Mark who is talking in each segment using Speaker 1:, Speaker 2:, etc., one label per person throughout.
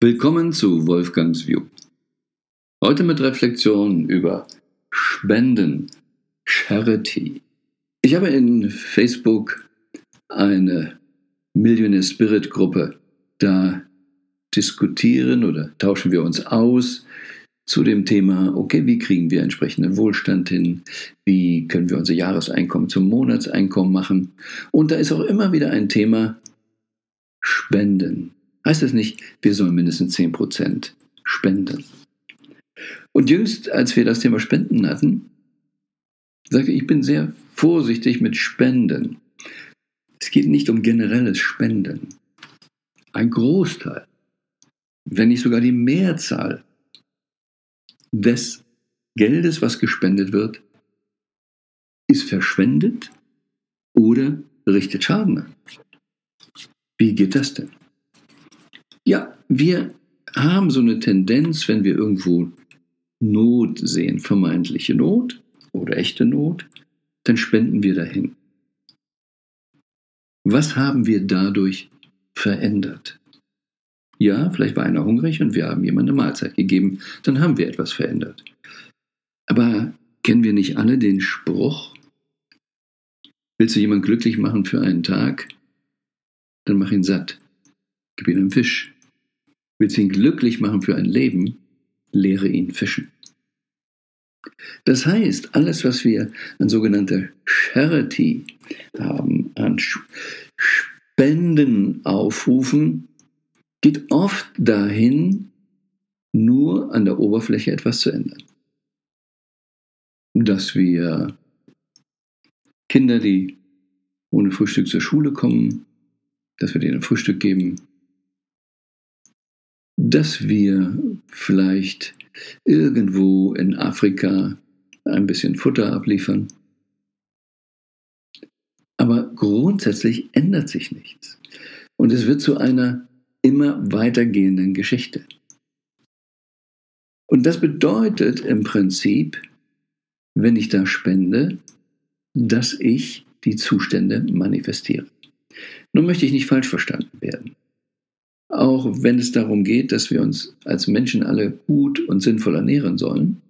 Speaker 1: Willkommen zu Wolfgangs View. Heute mit Reflexion über Spenden, Charity. Ich habe in Facebook eine Millionaire Spirit Gruppe. Da diskutieren oder tauschen wir uns aus zu dem Thema, okay, wie kriegen wir entsprechenden Wohlstand hin? Wie können wir unser Jahreseinkommen zum Monatseinkommen machen? Und da ist auch immer wieder ein Thema Spenden. Heißt das nicht, wir sollen mindestens 10% spenden? Und jüngst, als wir das Thema Spenden hatten, sagte ich, ich bin sehr vorsichtig mit Spenden. Es geht nicht um generelles Spenden. Ein Großteil, wenn nicht sogar die Mehrzahl des Geldes, was gespendet wird, ist verschwendet oder richtet Schaden an. Wie geht das denn? Ja, wir haben so eine Tendenz, wenn wir irgendwo Not sehen, vermeintliche Not oder echte Not, dann spenden wir dahin. Was haben wir dadurch verändert? Ja, vielleicht war einer hungrig und wir haben jemandem eine Mahlzeit gegeben, dann haben wir etwas verändert. Aber kennen wir nicht alle den Spruch, willst du jemanden glücklich machen für einen Tag, dann mach ihn satt, gib ihm einen Fisch. Willst ihn glücklich machen für ein Leben, lehre ihn fischen. Das heißt, alles, was wir an sogenannter Charity haben, an Spenden aufrufen, geht oft dahin, nur an der Oberfläche etwas zu ändern. Dass wir Kinder, die ohne Frühstück zur Schule kommen, dass wir denen Frühstück geben, dass wir vielleicht irgendwo in Afrika ein bisschen Futter abliefern. Aber grundsätzlich ändert sich nichts. Und es wird zu einer immer weitergehenden Geschichte. Und das bedeutet im Prinzip, wenn ich da spende, dass ich die Zustände manifestiere. Nun möchte ich nicht falsch verstanden werden. Auch wenn es darum geht, dass wir uns als Menschen alle gut und sinnvoll ernähren sollen,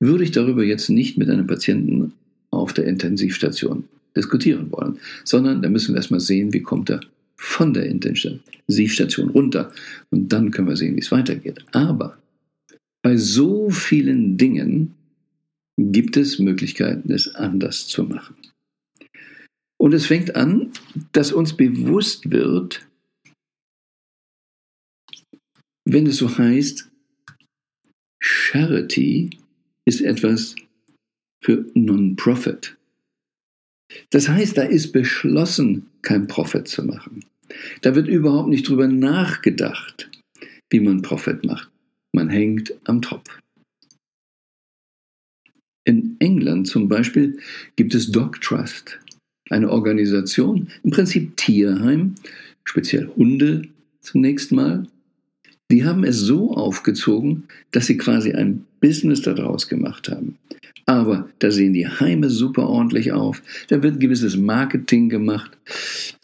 Speaker 1: würde ich darüber jetzt nicht mit einem Patienten auf der Intensivstation diskutieren wollen, sondern da müssen wir erstmal sehen, wie kommt er von der Intensivstation runter und dann können wir sehen, wie es weitergeht. Aber bei so vielen Dingen gibt es Möglichkeiten, es anders zu machen. Und es fängt an, dass uns bewusst wird, wenn es so heißt, Charity ist etwas für Non-Profit. Das heißt, da ist beschlossen, kein Profit zu machen. Da wird überhaupt nicht drüber nachgedacht, wie man Profit macht. Man hängt am Tropf. In England zum Beispiel gibt es Dog Trust, eine Organisation, im Prinzip Tierheim, speziell Hunde zunächst mal, die haben es so aufgezogen, dass sie quasi ein Business daraus gemacht haben. Aber da sehen die Heime super ordentlich auf. Da wird gewisses Marketing gemacht.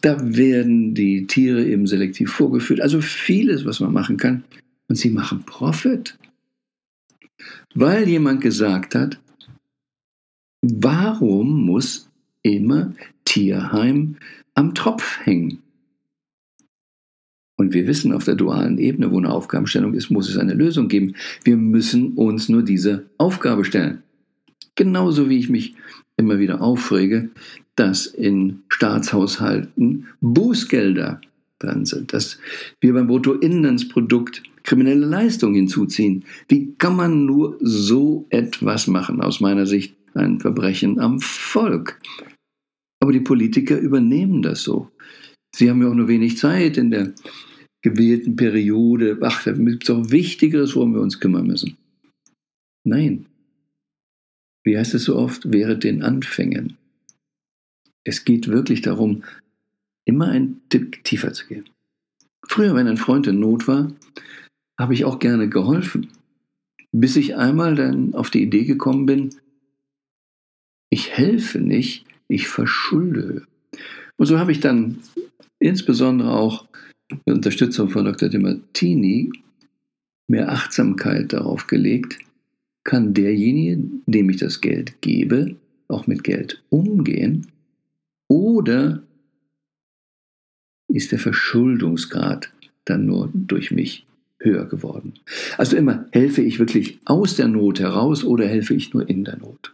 Speaker 1: Da werden die Tiere eben selektiv vorgeführt. Also vieles, was man machen kann. Und sie machen Profit. Weil jemand gesagt hat, warum muss immer Tierheim am Tropf hängen? Und wir wissen auf der dualen Ebene, wo eine Aufgabenstellung ist, muss es eine Lösung geben. Wir müssen uns nur diese Aufgabe stellen. Genauso wie ich mich immer wieder aufrege, dass in Staatshaushalten Bußgelder dran sind, dass wir beim Bruttoinlandsprodukt kriminelle Leistungen hinzuziehen. Wie kann man nur so etwas machen? Aus meiner Sicht ein Verbrechen am Volk. Aber die Politiker übernehmen das so. Sie haben ja auch nur wenig Zeit in der gewählten Periode. Ach, da gibt es auch Wichtigeres, worum wir uns kümmern müssen. Nein. Wie heißt es so oft? Während den Anfängen. Es geht wirklich darum, immer ein Tick tiefer zu gehen. Früher, wenn ein Freund in Not war, habe ich auch gerne geholfen. Bis ich einmal dann auf die Idee gekommen bin, ich helfe nicht, ich verschulde. Und so habe ich dann insbesondere auch mit Unterstützung von Dr. De Martini mehr Achtsamkeit darauf gelegt, kann derjenige, dem ich das Geld gebe, auch mit Geld umgehen? Oder ist der Verschuldungsgrad dann nur durch mich höher geworden? Also immer, helfe ich wirklich aus der Not heraus oder helfe ich nur in der Not?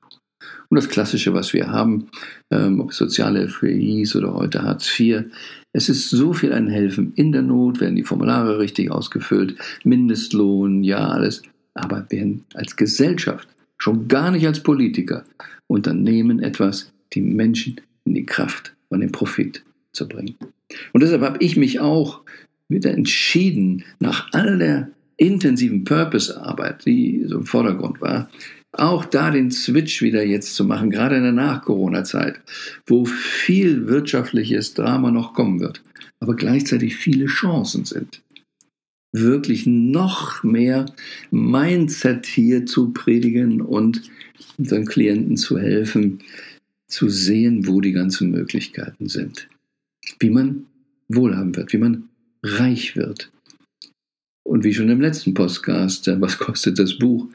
Speaker 1: Und das Klassische, was wir haben, ähm, ob Sozialhilfe hieß oder heute Hartz IV, es ist so viel ein Helfen in der Not, werden die Formulare richtig ausgefüllt, Mindestlohn, ja, alles. Aber werden als Gesellschaft, schon gar nicht als Politiker, unternehmen etwas, die Menschen in die Kraft und den Profit zu bringen. Und deshalb habe ich mich auch wieder entschieden, nach all der intensiven Purpose-Arbeit, die so im Vordergrund war, auch da den Switch wieder jetzt zu machen, gerade in der Nach-Corona-Zeit, wo viel wirtschaftliches Drama noch kommen wird, aber gleichzeitig viele Chancen sind. Wirklich noch mehr Mindset hier zu predigen und unseren Klienten zu helfen, zu sehen, wo die ganzen Möglichkeiten sind. Wie man wohlhaben wird, wie man reich wird, und wie schon im letzten Podcast, äh, was kostet das Buch,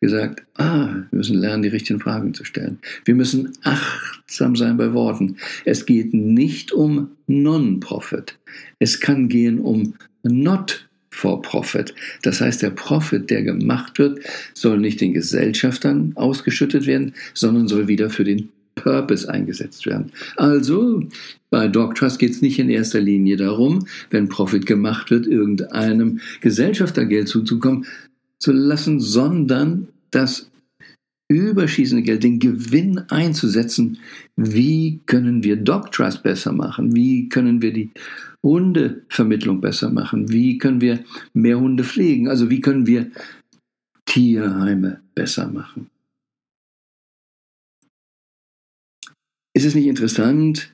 Speaker 1: gesagt, ah, wir müssen lernen, die richtigen Fragen zu stellen. Wir müssen achtsam sein bei Worten. Es geht nicht um Non-Profit. Es kann gehen um Not for Profit. Das heißt, der Profit, der gemacht wird, soll nicht den Gesellschaftern ausgeschüttet werden, sondern soll wieder für den Purpose eingesetzt werden. Also bei DocTrust geht es nicht in erster Linie darum, wenn Profit gemacht wird, irgendeinem Gesellschafter Geld zuzukommen zu lassen, sondern das überschießende Geld, den Gewinn einzusetzen. Wie können wir DocTrust besser machen? Wie können wir die Hundevermittlung besser machen? Wie können wir mehr Hunde pflegen? Also wie können wir Tierheime besser machen? Ist es nicht interessant,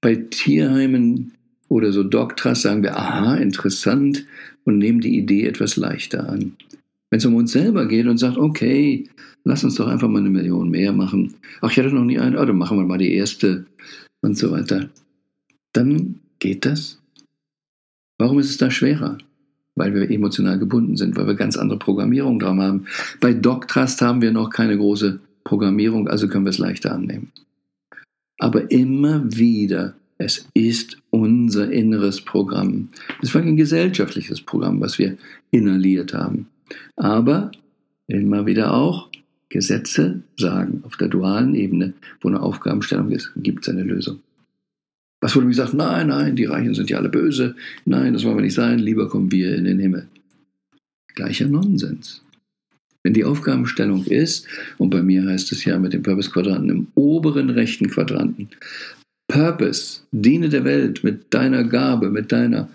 Speaker 1: bei Tierheimen oder so Dogtrust sagen wir, aha, interessant und nehmen die Idee etwas leichter an. Wenn es um uns selber geht und sagt, okay, lass uns doch einfach mal eine Million mehr machen. Ach, ich hatte noch nie eine, oh, dann machen wir mal die erste und so weiter. Dann geht das. Warum ist es da schwerer? Weil wir emotional gebunden sind, weil wir ganz andere Programmierung dran haben. Bei DocTrust haben wir noch keine große Programmierung, also können wir es leichter annehmen. Aber immer wieder, es ist unser inneres Programm. Es war ein gesellschaftliches Programm, was wir inhaliert haben. Aber immer wieder auch, Gesetze sagen, auf der dualen Ebene, wo eine Aufgabenstellung ist, gibt es eine Lösung. Was wurde mir gesagt? Nein, nein, die Reichen sind ja alle böse. Nein, das wollen wir nicht sein. Lieber kommen wir in den Himmel. Gleicher Nonsens. Wenn die Aufgabenstellung ist, und bei mir heißt es ja mit dem Purpose-Quadranten im oberen rechten Quadranten, Purpose, diene der Welt mit deiner Gabe, mit deiner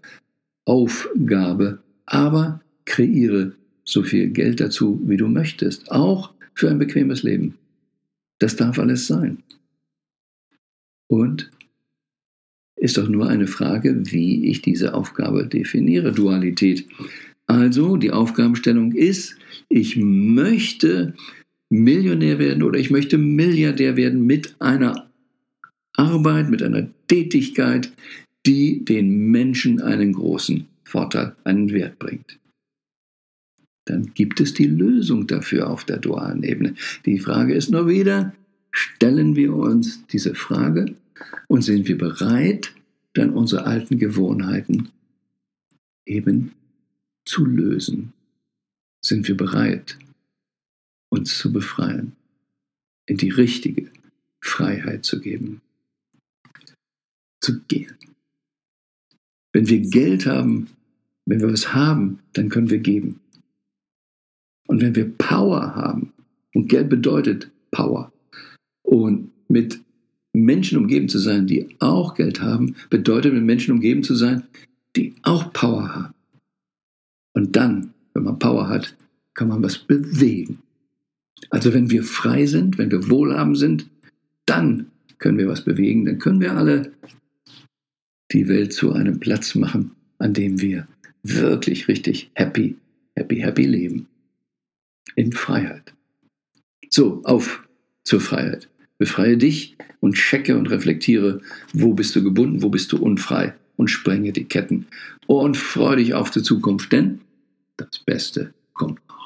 Speaker 1: Aufgabe, aber kreiere so viel Geld dazu, wie du möchtest, auch für ein bequemes Leben. Das darf alles sein. Und ist doch nur eine Frage, wie ich diese Aufgabe definiere. Dualität. Also die Aufgabenstellung ist, ich möchte Millionär werden oder ich möchte Milliardär werden mit einer Arbeit, mit einer Tätigkeit, die den Menschen einen großen Vorteil, einen Wert bringt. Dann gibt es die Lösung dafür auf der dualen Ebene. Die Frage ist nur wieder, stellen wir uns diese Frage und sind wir bereit, dann unsere alten Gewohnheiten eben zu lösen? Sind wir bereit, uns zu befreien, in die richtige Freiheit zu geben, zu gehen? Wenn wir Geld haben, wenn wir was haben, dann können wir geben. Und wenn wir Power haben, und Geld bedeutet Power, und mit Menschen umgeben zu sein, die auch Geld haben, bedeutet mit Menschen umgeben zu sein, die auch Power haben. Und dann, wenn man Power hat, kann man was bewegen. Also wenn wir frei sind, wenn wir wohlhabend sind, dann können wir was bewegen, dann können wir alle die Welt zu einem Platz machen, an dem wir wirklich richtig happy, happy, happy leben. In Freiheit. So, auf zur Freiheit. Befreie dich und checke und reflektiere, wo bist du gebunden, wo bist du unfrei und sprenge die Ketten. Und freue dich auf die Zukunft, denn das Beste kommt noch.